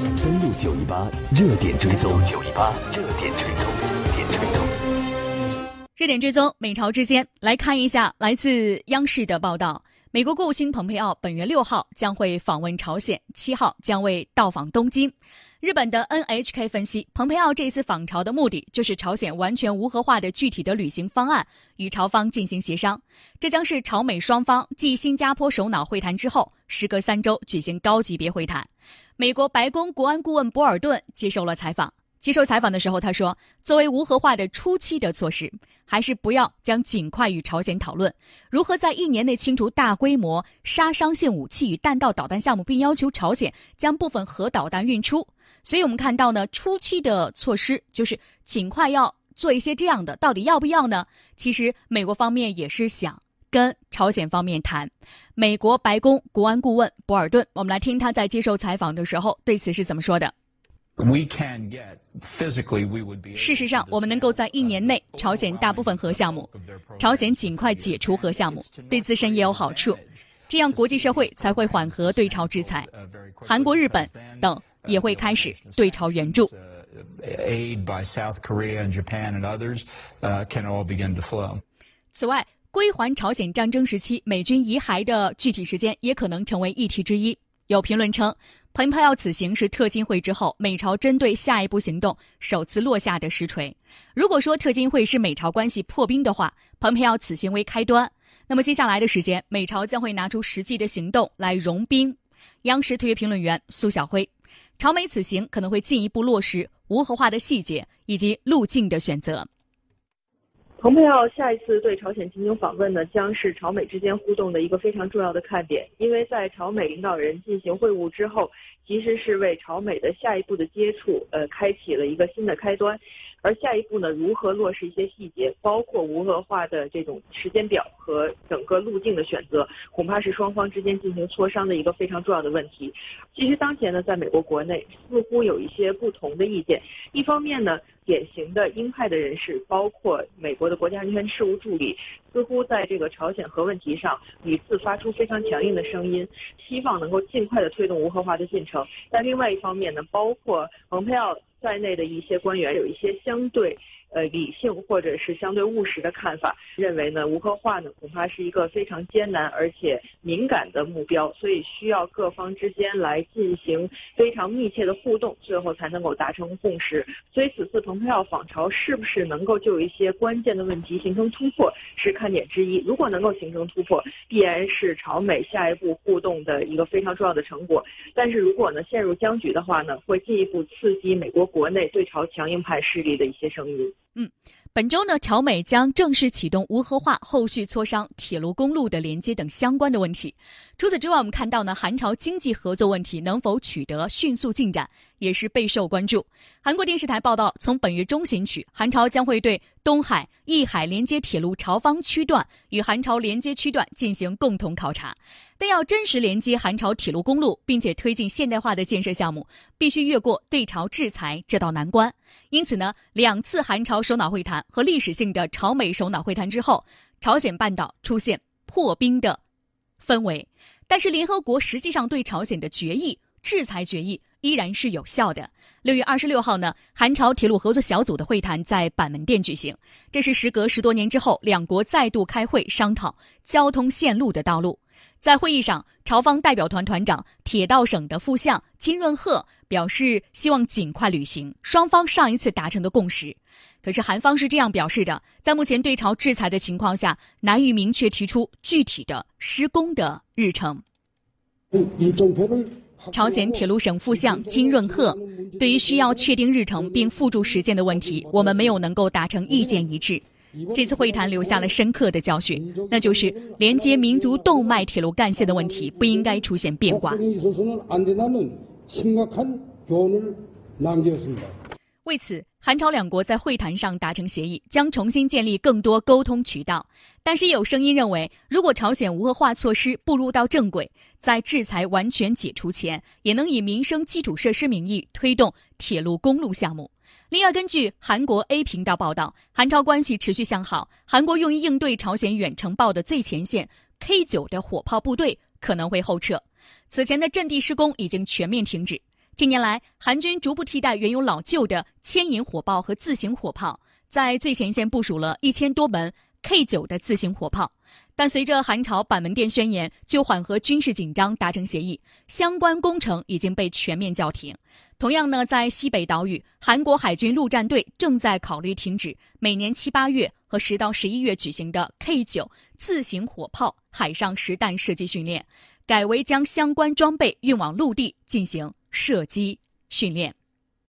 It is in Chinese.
登录九一八热点追踪，九一八热点追踪，热点追踪。热点追踪，美朝之间来看一下来自央视的报道。美国国务卿蓬佩奥本月六号将会访问朝鲜，七号将为到访东京。日本的 NHK 分析，蓬佩奥这次访朝的目的就是朝鲜完全无核化的具体的履行方案与朝方进行协商。这将是朝美双方继新加坡首脑会谈之后，时隔三周举行高级别会谈。美国白宫国安顾问博尔顿接受了采访。接受采访的时候，他说：“作为无核化的初期的措施，还是不要将尽快与朝鲜讨论如何在一年内清除大规模杀伤性武器与弹道导弹项目，并要求朝鲜将部分核导弹运出。所以，我们看到呢，初期的措施就是尽快要做一些这样的。到底要不要呢？其实，美国方面也是想跟朝鲜方面谈。美国白宫国安顾问博尔顿，我们来听他在接受采访的时候对此是怎么说的。”事实上，我们能够在一年内朝鲜大部分核项目，朝鲜尽快解除核项目，对自身也有好处，这样国际社会才会缓和对朝制裁，韩国、日本等也会开始对朝援助。此外，归还朝鲜战争时期美军遗骸的具体时间也可能成为议题之一。有评论称。蓬佩奥此行是特金会之后美朝针对下一步行动首次落下的实锤。如果说特金会是美朝关系破冰的话，蓬佩奥此行为开端。那么接下来的时间，美朝将会拿出实际的行动来融冰。央视特约评论员苏晓辉，朝美此行可能会进一步落实无核化的细节以及路径的选择。蓬佩奥下一次对朝鲜进行访问呢，将是朝美之间互动的一个非常重要的看点。因为在朝美领导人进行会晤之后，其实是为朝美的下一步的接触，呃，开启了一个新的开端。而下一步呢，如何落实一些细节，包括无核化的这种时间表和整个路径的选择，恐怕是双方之间进行磋商的一个非常重要的问题。其实当前呢，在美国国内似乎有一些不同的意见。一方面呢，典型的鹰派的人士，包括美国的国家安全事务助理，似乎在这个朝鲜核问题上屡次发出非常强硬的声音，希望能够尽快的推动无核化的进程。但另外一方面呢，包括蓬佩奥。在内的一些官员有一些相对。呃，理性或者是相对务实的看法，认为呢，无核化呢恐怕是一个非常艰难而且敏感的目标，所以需要各方之间来进行非常密切的互动，最后才能够达成共识。所以此次蓬佩奥访朝是不是能够就一些关键的问题形成突破，是看点之一。如果能够形成突破，必然是朝美下一步互动的一个非常重要的成果。但是如果呢陷入僵局的话呢，会进一步刺激美国国内对朝强硬派势力的一些声音。嗯，本周呢，朝美将正式启动无核化后续磋商铁路、公路的连接等相关的问题。除此之外，我们看到呢，韩朝经济合作问题能否取得迅速进展？也是备受关注。韩国电视台报道，从本月中旬起，韩朝将会对东海、义海连接铁路朝方区段与韩朝连接区段进行共同考察。但要真实连接韩朝铁路公路，并且推进现代化的建设项目，必须越过对朝制裁这道难关。因此呢，两次韩朝首脑会谈和历史性的朝美首脑会谈之后，朝鲜半岛出现破冰的氛围。但是，联合国实际上对朝鲜的决议、制裁决议。依然是有效的。六月二十六号呢，韩朝铁路合作小组的会谈在板门店举行，这是时隔十多年之后，两国再度开会商讨交通线路的道路。在会议上，朝方代表团团长、铁道省的副相金润赫表示，希望尽快履行双方上一次达成的共识。可是，韩方是这样表示的：在目前对朝制裁的情况下，难以明确提出具体的施工的日程。朝鲜铁路省副相金润赫对于需要确定日程并付诸实践的问题，我们没有能够达成意见一致。这次会谈留下了深刻的教训，那就是连接民族动脉铁路干线的问题不应该出现变卦。为此，韩朝两国在会谈上达成协议，将重新建立更多沟通渠道。但是，也有声音认为，如果朝鲜无核化措施步入到正轨，在制裁完全解除前，也能以民生基础设施名义推动铁路、公路项目。另外，根据韩国 A 频道报道，韩朝关系持续向好。韩国用于应对朝鲜远程炮的最前线 K 九的火炮部队可能会后撤，此前的阵地施工已经全面停止。近年来，韩军逐步替代原有老旧的牵引火炮和自行火炮，在最前线部署了一千多门 K 九的自行火炮。但随着韩朝板门店宣言就缓和军事紧张达成协议，相关工程已经被全面叫停。同样呢，在西北岛屿，韩国海军陆战队正在考虑停止每年七八月和十到十一月举行的 K 九自行火炮海上实弹射击训练，改为将相关装备运往陆地进行射击训练。